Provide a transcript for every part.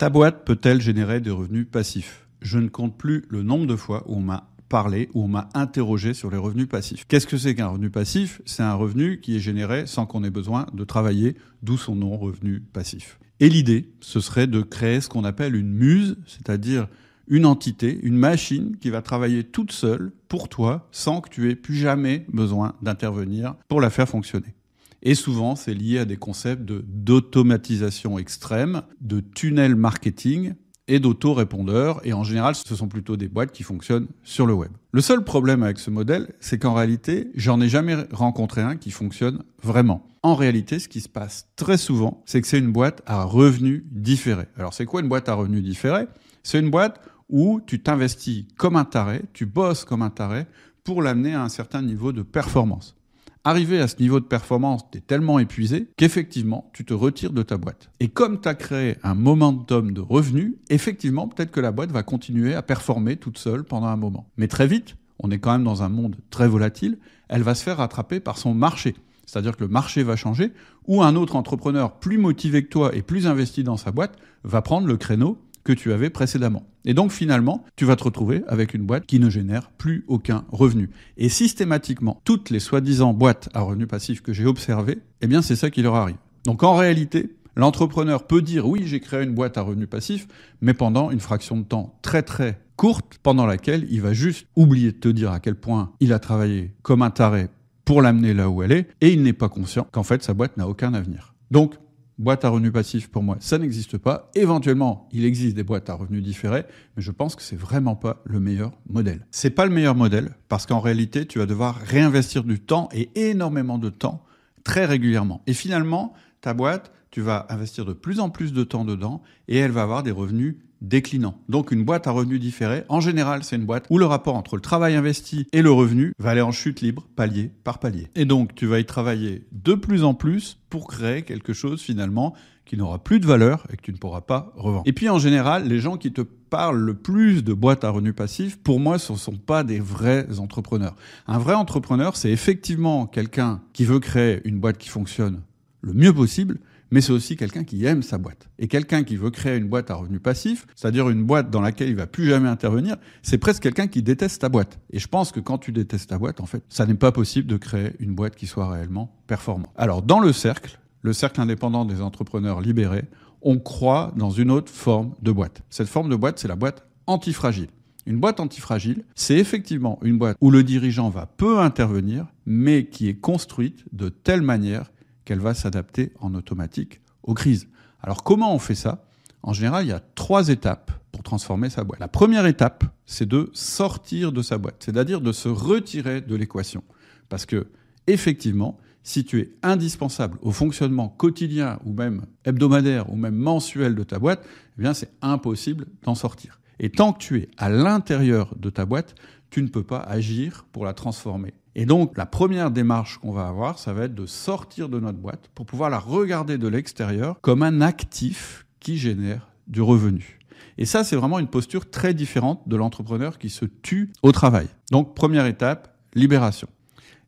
Ta boîte peut-elle générer des revenus passifs? Je ne compte plus le nombre de fois où on m'a parlé, où on m'a interrogé sur les revenus passifs. Qu'est-ce que c'est qu'un revenu passif? C'est un revenu qui est généré sans qu'on ait besoin de travailler, d'où son nom revenu passif. Et l'idée, ce serait de créer ce qu'on appelle une muse, c'est-à-dire une entité, une machine qui va travailler toute seule pour toi sans que tu aies plus jamais besoin d'intervenir pour la faire fonctionner. Et souvent, c'est lié à des concepts d'automatisation extrême, de tunnel marketing et d'autorépondeurs. Et en général, ce sont plutôt des boîtes qui fonctionnent sur le web. Le seul problème avec ce modèle, c'est qu'en réalité, j'en ai jamais rencontré un qui fonctionne vraiment. En réalité, ce qui se passe très souvent, c'est que c'est une boîte à revenus différés. Alors, c'est quoi une boîte à revenus différés? C'est une boîte où tu t'investis comme un taré, tu bosses comme un taré pour l'amener à un certain niveau de performance. Arrivé à ce niveau de performance, tu es tellement épuisé qu'effectivement, tu te retires de ta boîte. Et comme tu as créé un momentum de revenus, effectivement, peut-être que la boîte va continuer à performer toute seule pendant un moment. Mais très vite, on est quand même dans un monde très volatile, elle va se faire rattraper par son marché. C'est-à-dire que le marché va changer, ou un autre entrepreneur plus motivé que toi et plus investi dans sa boîte va prendre le créneau que tu avais précédemment. Et donc finalement, tu vas te retrouver avec une boîte qui ne génère plus aucun revenu. Et systématiquement, toutes les soi-disant boîtes à revenus passifs que j'ai observées, eh bien c'est ça qui leur arrive. Donc en réalité, l'entrepreneur peut dire oui, j'ai créé une boîte à revenus passifs, mais pendant une fraction de temps très très courte, pendant laquelle il va juste oublier de te dire à quel point il a travaillé comme un taré pour l'amener là où elle est, et il n'est pas conscient qu'en fait sa boîte n'a aucun avenir. Donc boîte à revenus passifs, pour moi, ça n'existe pas. Éventuellement, il existe des boîtes à revenus différés, mais je pense que c'est vraiment pas le meilleur modèle. C'est pas le meilleur modèle parce qu'en réalité, tu vas devoir réinvestir du temps et énormément de temps très régulièrement. Et finalement, ta boîte, tu vas investir de plus en plus de temps dedans et elle va avoir des revenus déclinants. Donc une boîte à revenus différés, en général, c'est une boîte où le rapport entre le travail investi et le revenu va aller en chute libre, palier par palier. Et donc tu vas y travailler de plus en plus pour créer quelque chose finalement qui n'aura plus de valeur et que tu ne pourras pas revendre. Et puis en général, les gens qui te parlent le plus de boîtes à revenus passifs, pour moi, ce ne sont pas des vrais entrepreneurs. Un vrai entrepreneur, c'est effectivement quelqu'un qui veut créer une boîte qui fonctionne le mieux possible, mais c'est aussi quelqu'un qui aime sa boîte. Et quelqu'un qui veut créer une boîte à revenus passifs, c'est-à-dire une boîte dans laquelle il va plus jamais intervenir, c'est presque quelqu'un qui déteste ta boîte. Et je pense que quand tu détestes ta boîte, en fait, ça n'est pas possible de créer une boîte qui soit réellement performante. Alors, dans le cercle, le cercle indépendant des entrepreneurs libérés, on croit dans une autre forme de boîte. Cette forme de boîte, c'est la boîte antifragile. Une boîte antifragile, c'est effectivement une boîte où le dirigeant va peu intervenir, mais qui est construite de telle manière qu'elle va s'adapter en automatique aux crises. Alors comment on fait ça? En général, il y a trois étapes pour transformer sa boîte. La première étape, c'est de sortir de sa boîte, c'est-à-dire de se retirer de l'équation. Parce que, effectivement, si tu es indispensable au fonctionnement quotidien ou même hebdomadaire ou même mensuel de ta boîte, eh bien c'est impossible d'en sortir. Et tant que tu es à l'intérieur de ta boîte, tu ne peux pas agir pour la transformer. Et donc, la première démarche qu'on va avoir, ça va être de sortir de notre boîte pour pouvoir la regarder de l'extérieur comme un actif qui génère du revenu. Et ça, c'est vraiment une posture très différente de l'entrepreneur qui se tue au travail. Donc, première étape, libération.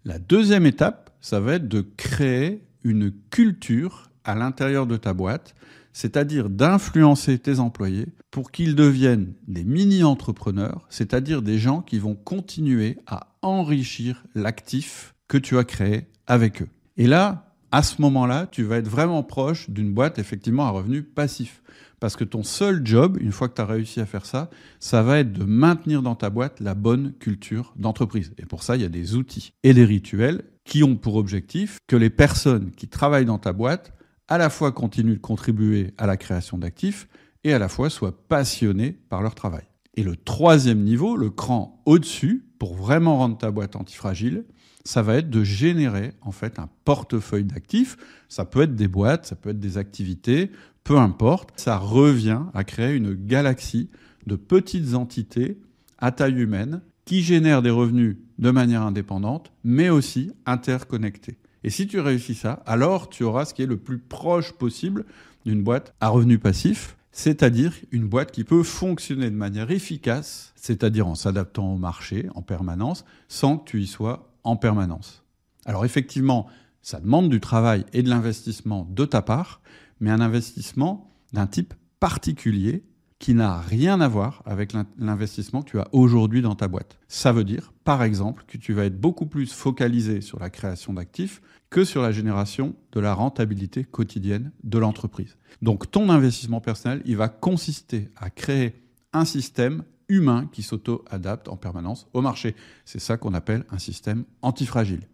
La deuxième étape, ça va être de créer une culture à l'intérieur de ta boîte, c'est-à-dire d'influencer tes employés pour qu'ils deviennent des mini-entrepreneurs, c'est-à-dire des gens qui vont continuer à enrichir l'actif que tu as créé avec eux. Et là, à ce moment-là, tu vas être vraiment proche d'une boîte effectivement à revenu passif. Parce que ton seul job, une fois que tu as réussi à faire ça, ça va être de maintenir dans ta boîte la bonne culture d'entreprise. Et pour ça, il y a des outils et des rituels qui ont pour objectif que les personnes qui travaillent dans ta boîte à la fois continuent de contribuer à la création d'actifs et à la fois soient passionnés par leur travail. Et le troisième niveau, le cran au-dessus, pour vraiment rendre ta boîte antifragile, ça va être de générer en fait un portefeuille d'actifs. Ça peut être des boîtes, ça peut être des activités, peu importe. Ça revient à créer une galaxie de petites entités à taille humaine qui génèrent des revenus de manière indépendante, mais aussi interconnectés. Et si tu réussis ça, alors tu auras ce qui est le plus proche possible d'une boîte à revenus passifs, c'est-à-dire une boîte qui peut fonctionner de manière efficace, c'est-à-dire en s'adaptant au marché en permanence, sans que tu y sois en permanence. Alors effectivement, ça demande du travail et de l'investissement de ta part, mais un investissement d'un type particulier qui n'a rien à voir avec l'investissement que tu as aujourd'hui dans ta boîte. Ça veut dire, par exemple, que tu vas être beaucoup plus focalisé sur la création d'actifs que sur la génération de la rentabilité quotidienne de l'entreprise. Donc ton investissement personnel, il va consister à créer un système humain qui s'auto-adapte en permanence au marché. C'est ça qu'on appelle un système antifragile.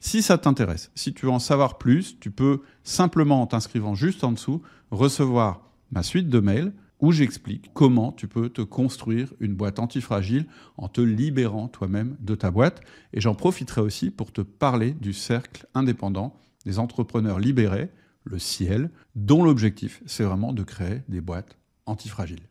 Si ça t'intéresse, si tu veux en savoir plus, tu peux simplement en t'inscrivant juste en dessous recevoir ma suite de mails où j'explique comment tu peux te construire une boîte antifragile en te libérant toi-même de ta boîte. Et j'en profiterai aussi pour te parler du cercle indépendant des entrepreneurs libérés, le ciel, dont l'objectif, c'est vraiment de créer des boîtes antifragiles.